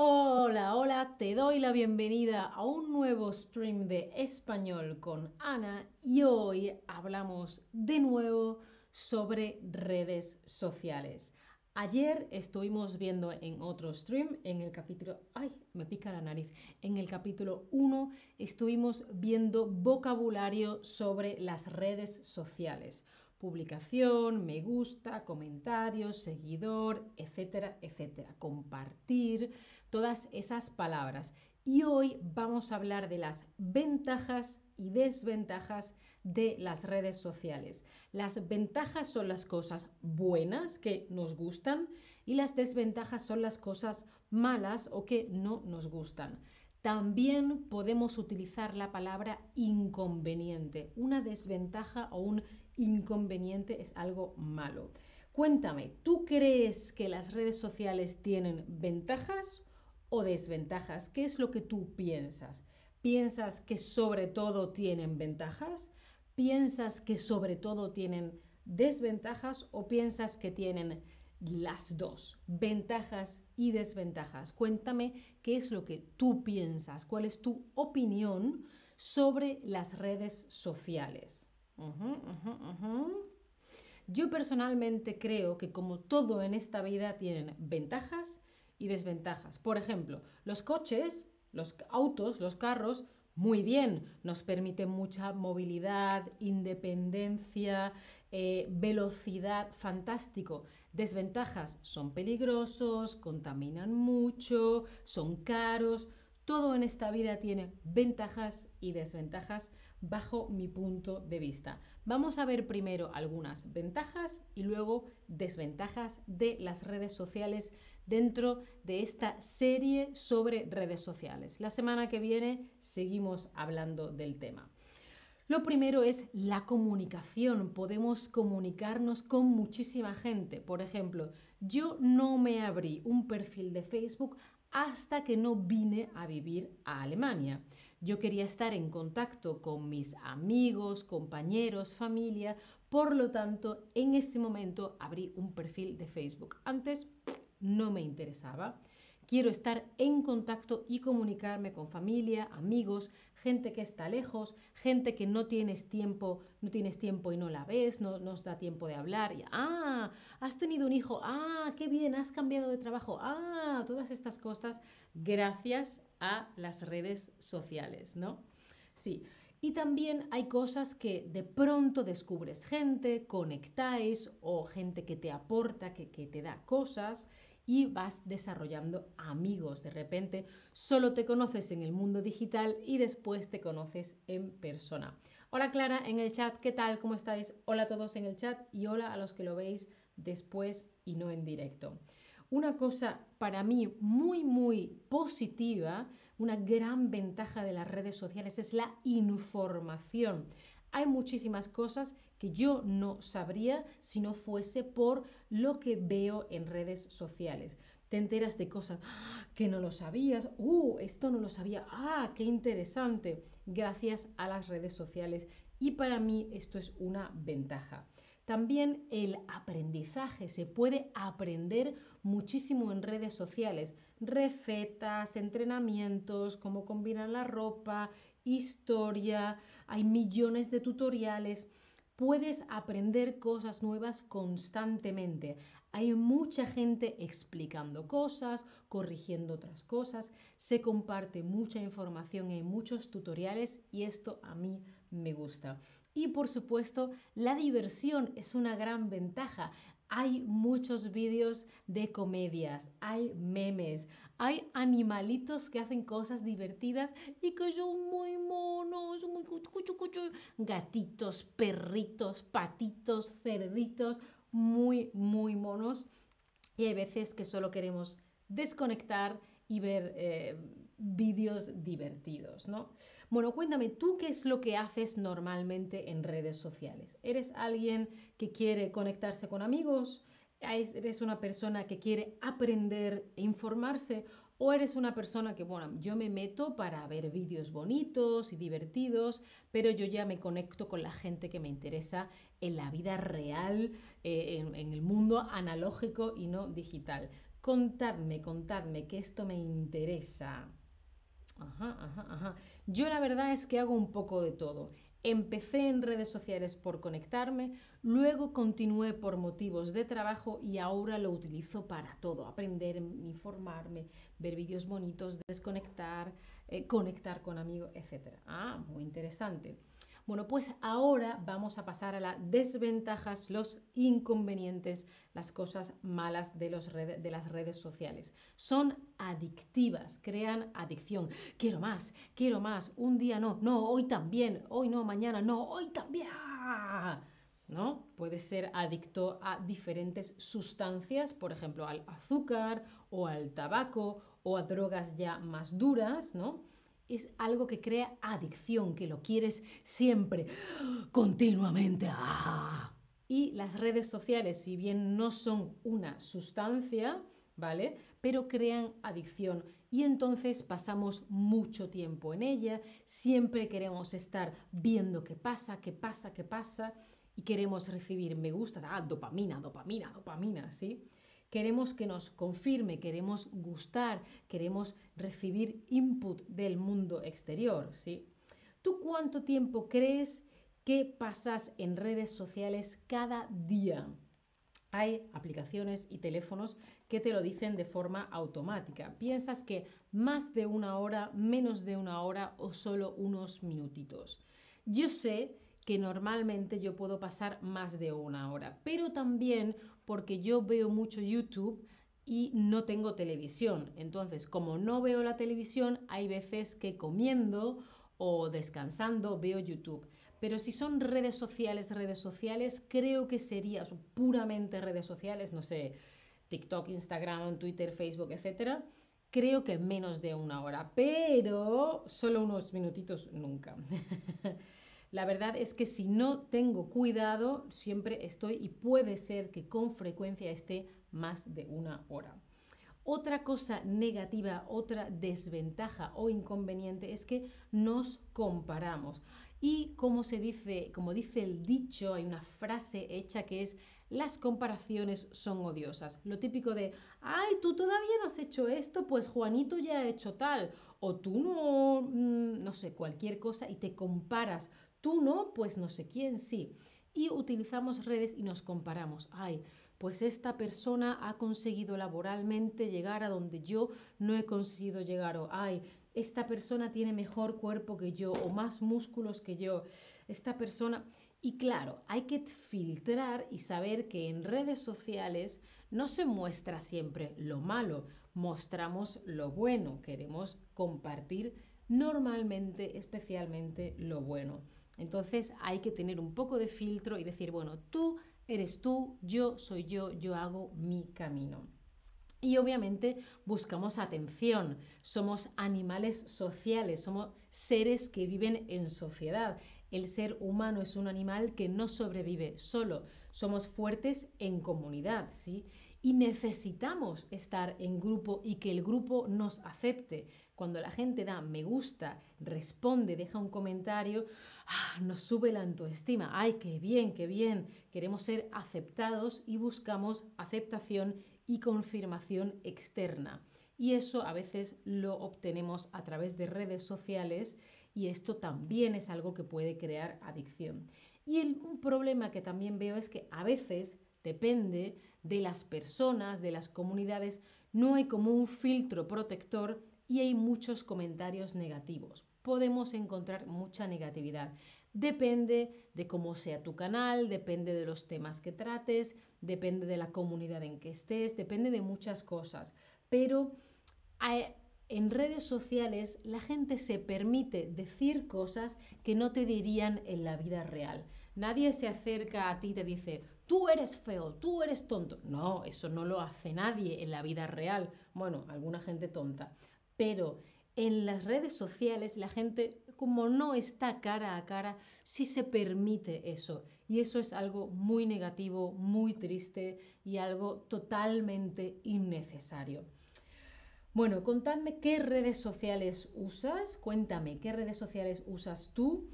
Hola, hola, te doy la bienvenida a un nuevo stream de español con Ana y hoy hablamos de nuevo sobre redes sociales. Ayer estuvimos viendo en otro stream, en el capítulo, ay, me pica la nariz, en el capítulo 1 estuvimos viendo vocabulario sobre las redes sociales publicación, me gusta, comentarios, seguidor, etcétera, etcétera. Compartir, todas esas palabras. Y hoy vamos a hablar de las ventajas y desventajas de las redes sociales. Las ventajas son las cosas buenas que nos gustan y las desventajas son las cosas malas o que no nos gustan. También podemos utilizar la palabra inconveniente. Una desventaja o un inconveniente es algo malo. Cuéntame, ¿tú crees que las redes sociales tienen ventajas o desventajas? ¿Qué es lo que tú piensas? ¿Piensas que sobre todo tienen ventajas? ¿Piensas que sobre todo tienen desventajas o piensas que tienen las dos, ventajas y desventajas? Cuéntame qué es lo que tú piensas, cuál es tu opinión sobre las redes sociales. Yo personalmente creo que como todo en esta vida tienen ventajas y desventajas. Por ejemplo, los coches, los autos, los carros, muy bien, nos permiten mucha movilidad, independencia, eh, velocidad, fantástico. Desventajas, son peligrosos, contaminan mucho, son caros. Todo en esta vida tiene ventajas y desventajas bajo mi punto de vista. Vamos a ver primero algunas ventajas y luego desventajas de las redes sociales dentro de esta serie sobre redes sociales. La semana que viene seguimos hablando del tema. Lo primero es la comunicación. Podemos comunicarnos con muchísima gente. Por ejemplo, yo no me abrí un perfil de Facebook hasta que no vine a vivir a Alemania. Yo quería estar en contacto con mis amigos, compañeros, familia, por lo tanto, en ese momento abrí un perfil de Facebook. Antes no me interesaba. Quiero estar en contacto y comunicarme con familia, amigos, gente que está lejos, gente que no tienes tiempo, no tienes tiempo y no la ves, no nos da tiempo de hablar. Y, ah, has tenido un hijo, ah, qué bien, has cambiado de trabajo, ah, todas estas cosas gracias a las redes sociales, ¿no? Sí. Y también hay cosas que de pronto descubres gente, conectáis o gente que te aporta, que, que te da cosas y vas desarrollando amigos. De repente solo te conoces en el mundo digital y después te conoces en persona. Hola Clara en el chat, ¿qué tal? ¿Cómo estáis? Hola a todos en el chat y hola a los que lo veis después y no en directo. Una cosa para mí muy, muy positiva, una gran ventaja de las redes sociales es la información. Hay muchísimas cosas que yo no sabría si no fuese por lo que veo en redes sociales. Te enteras de cosas ¡ah! que no lo sabías, uh, esto no lo sabía, ah, qué interesante, gracias a las redes sociales. Y para mí esto es una ventaja. También el aprendizaje, se puede aprender muchísimo en redes sociales, recetas, entrenamientos, cómo combinar la ropa, historia, hay millones de tutoriales puedes aprender cosas nuevas constantemente. Hay mucha gente explicando cosas, corrigiendo otras cosas, se comparte mucha información en muchos tutoriales y esto a mí me gusta. Y por supuesto, la diversión es una gran ventaja. Hay muchos vídeos de comedias, hay memes, hay animalitos que hacen cosas divertidas y que son muy monos, muy gatitos, perritos, patitos, cerditos, muy, muy monos. Y hay veces que solo queremos desconectar y ver eh, vídeos divertidos, ¿no? Bueno, cuéntame, ¿tú qué es lo que haces normalmente en redes sociales? ¿Eres alguien que quiere conectarse con amigos? ¿Eres una persona que quiere aprender e informarse? ¿O eres una persona que, bueno, yo me meto para ver vídeos bonitos y divertidos, pero yo ya me conecto con la gente que me interesa en la vida real, eh, en el mundo analógico y no digital? Contadme, contadme, que esto me interesa. Ajá, ajá, ajá. Yo la verdad es que hago un poco de todo. Empecé en redes sociales por conectarme, luego continué por motivos de trabajo y ahora lo utilizo para todo, aprender, informarme, ver vídeos bonitos, desconectar, eh, conectar con amigos, etc. Ah, muy interesante. Bueno, pues ahora vamos a pasar a las desventajas, los inconvenientes, las cosas malas de, las redes sociales. Son adictivas, crean adicción. Quiero más, quiero más, un día no, no, hoy también, hoy no, mañana no, hoy también. ¡Ah! ¿No? Puede ser adicto a diferentes sustancias, por ejemplo, al azúcar o al tabaco o a drogas ya más duras, ¿no? Es algo que crea adicción, que lo quieres siempre, continuamente. ¡Ah! Y las redes sociales, si bien no son una sustancia, ¿vale? Pero crean adicción y entonces pasamos mucho tiempo en ella, siempre queremos estar viendo qué pasa, qué pasa, qué pasa y queremos recibir me gustas, ah, dopamina, dopamina, dopamina, ¿sí? Queremos que nos confirme, queremos gustar, queremos recibir input del mundo exterior, ¿sí? ¿Tú cuánto tiempo crees que pasas en redes sociales cada día? Hay aplicaciones y teléfonos que te lo dicen de forma automática. ¿Piensas que más de una hora, menos de una hora o solo unos minutitos? Yo sé que normalmente yo puedo pasar más de una hora, pero también porque yo veo mucho YouTube y no tengo televisión. Entonces, como no veo la televisión, hay veces que comiendo o descansando veo YouTube. Pero si son redes sociales, redes sociales, creo que sería puramente redes sociales, no sé, TikTok, Instagram, Twitter, Facebook, etc. Creo que menos de una hora, pero solo unos minutitos nunca. La verdad es que si no tengo cuidado, siempre estoy y puede ser que con frecuencia esté más de una hora. Otra cosa negativa, otra desventaja o inconveniente es que nos comparamos. Y como se dice, como dice el dicho, hay una frase hecha que es las comparaciones son odiosas. Lo típico de, ay, tú todavía no has hecho esto, pues Juanito ya ha hecho tal. O tú no, mm, no sé, cualquier cosa y te comparas Tú no, pues no sé quién sí. Y utilizamos redes y nos comparamos. Ay, pues esta persona ha conseguido laboralmente llegar a donde yo no he conseguido llegar. O, ay, esta persona tiene mejor cuerpo que yo o más músculos que yo. Esta persona... Y claro, hay que filtrar y saber que en redes sociales no se muestra siempre lo malo, mostramos lo bueno, queremos compartir normalmente, especialmente lo bueno. Entonces hay que tener un poco de filtro y decir, bueno, tú eres tú, yo soy yo, yo hago mi camino. Y obviamente buscamos atención, somos animales sociales, somos seres que viven en sociedad. El ser humano es un animal que no sobrevive solo, somos fuertes en comunidad, ¿sí? Y necesitamos estar en grupo y que el grupo nos acepte. Cuando la gente da me gusta, responde, deja un comentario, ¡ah! nos sube la autoestima. ¡Ay, qué bien, qué bien! Queremos ser aceptados y buscamos aceptación y confirmación externa. Y eso a veces lo obtenemos a través de redes sociales y esto también es algo que puede crear adicción. Y el, un problema que también veo es que a veces depende de las personas, de las comunidades, no hay como un filtro protector y hay muchos comentarios negativos. Podemos encontrar mucha negatividad. Depende de cómo sea tu canal, depende de los temas que trates, depende de la comunidad en que estés, depende de muchas cosas. Pero en redes sociales la gente se permite decir cosas que no te dirían en la vida real. Nadie se acerca a ti y te dice, tú eres feo, tú eres tonto. No, eso no lo hace nadie en la vida real. Bueno, alguna gente tonta pero en las redes sociales la gente como no está cara a cara, sí se permite eso. Y eso es algo muy negativo, muy triste y algo totalmente innecesario. Bueno, contadme qué redes sociales usas, cuéntame qué redes sociales usas tú.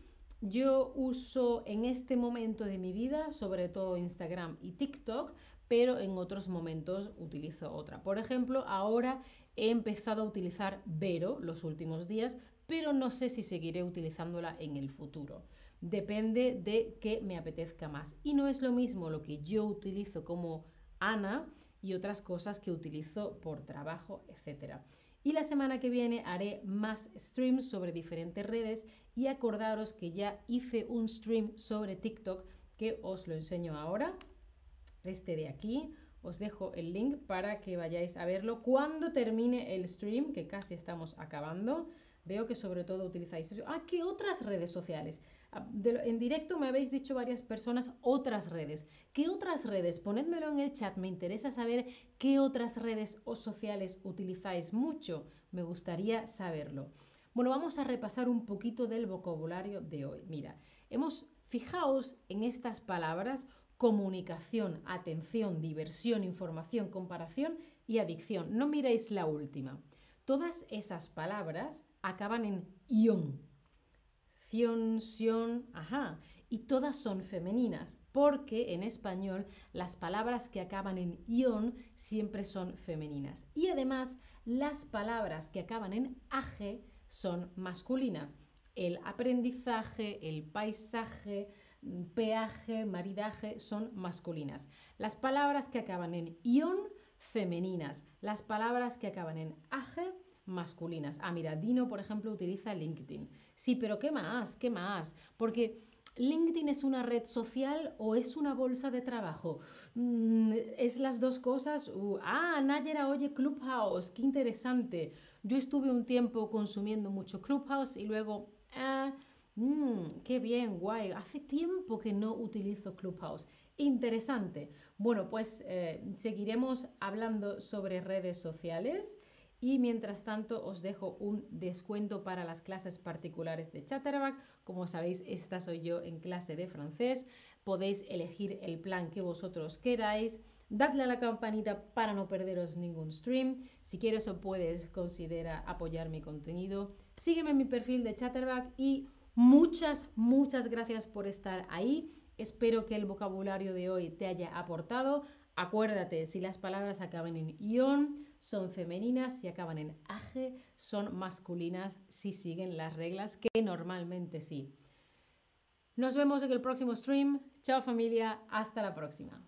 Yo uso en este momento de mi vida sobre todo Instagram y TikTok, pero en otros momentos utilizo otra. Por ejemplo, ahora he empezado a utilizar Vero los últimos días, pero no sé si seguiré utilizándola en el futuro. Depende de qué me apetezca más. Y no es lo mismo lo que yo utilizo como Ana y otras cosas que utilizo por trabajo, etc. Y la semana que viene haré más streams sobre diferentes redes y acordaros que ya hice un stream sobre TikTok que os lo enseño ahora. Este de aquí. Os dejo el link para que vayáis a verlo cuando termine el stream, que casi estamos acabando. Veo que sobre todo utilizáis... Ah, ¿qué otras redes sociales? Ah, en directo me habéis dicho varias personas otras redes. ¿Qué otras redes? Ponedmelo en el chat, me interesa saber qué otras redes o sociales utilizáis mucho. Me gustaría saberlo. Bueno, vamos a repasar un poquito del vocabulario de hoy. Mira, hemos fijaos en estas palabras comunicación, atención, diversión, información, comparación y adicción. No miréis la última. Todas esas palabras acaban en ion, sion, ajá. Y todas son femeninas, porque en español las palabras que acaban en ion siempre son femeninas. Y además, las palabras que acaban en age son masculinas. El aprendizaje, el paisaje, peaje, maridaje son masculinas. Las palabras que acaban en ion, femeninas. Las palabras que acaban en age, masculinas. Ah, mira, Dino, por ejemplo, utiliza LinkedIn. Sí, pero ¿qué más? ¿Qué más? Porque ¿LinkedIn es una red social o es una bolsa de trabajo? Mm, ¿Es las dos cosas? Ah, Nayera oye Clubhouse, qué interesante. Yo estuve un tiempo consumiendo mucho Clubhouse y luego... Ah, mm, qué bien, guay. Hace tiempo que no utilizo Clubhouse. Interesante. Bueno, pues eh, seguiremos hablando sobre redes sociales. Y mientras tanto os dejo un descuento para las clases particulares de Chatterback. Como sabéis, esta soy yo en clase de francés. Podéis elegir el plan que vosotros queráis. Dadle a la campanita para no perderos ningún stream. Si quieres o puedes, considera apoyar mi contenido. Sígueme en mi perfil de Chatterback y muchas, muchas gracias por estar ahí. Espero que el vocabulario de hoy te haya aportado. Acuérdate, si las palabras acaban en ion, son femeninas, si acaban en age, son masculinas, si siguen las reglas, que normalmente sí. Nos vemos en el próximo stream. Chao familia, hasta la próxima.